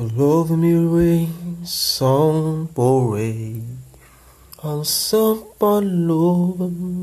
Love me rain, song boy, and somebody love me.